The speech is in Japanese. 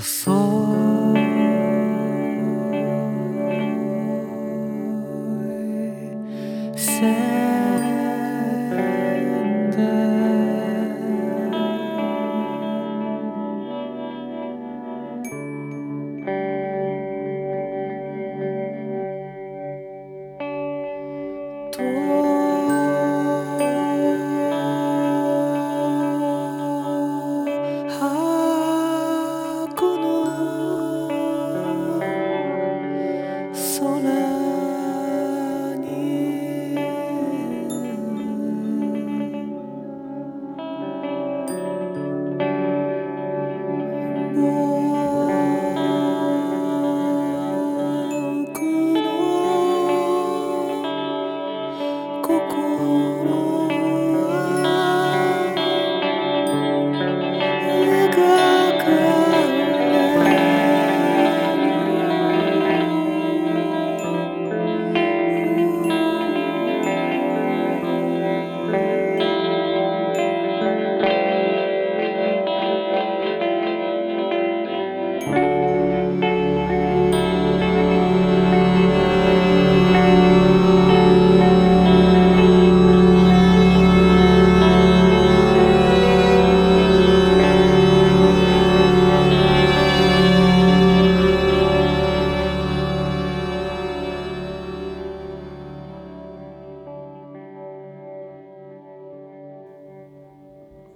細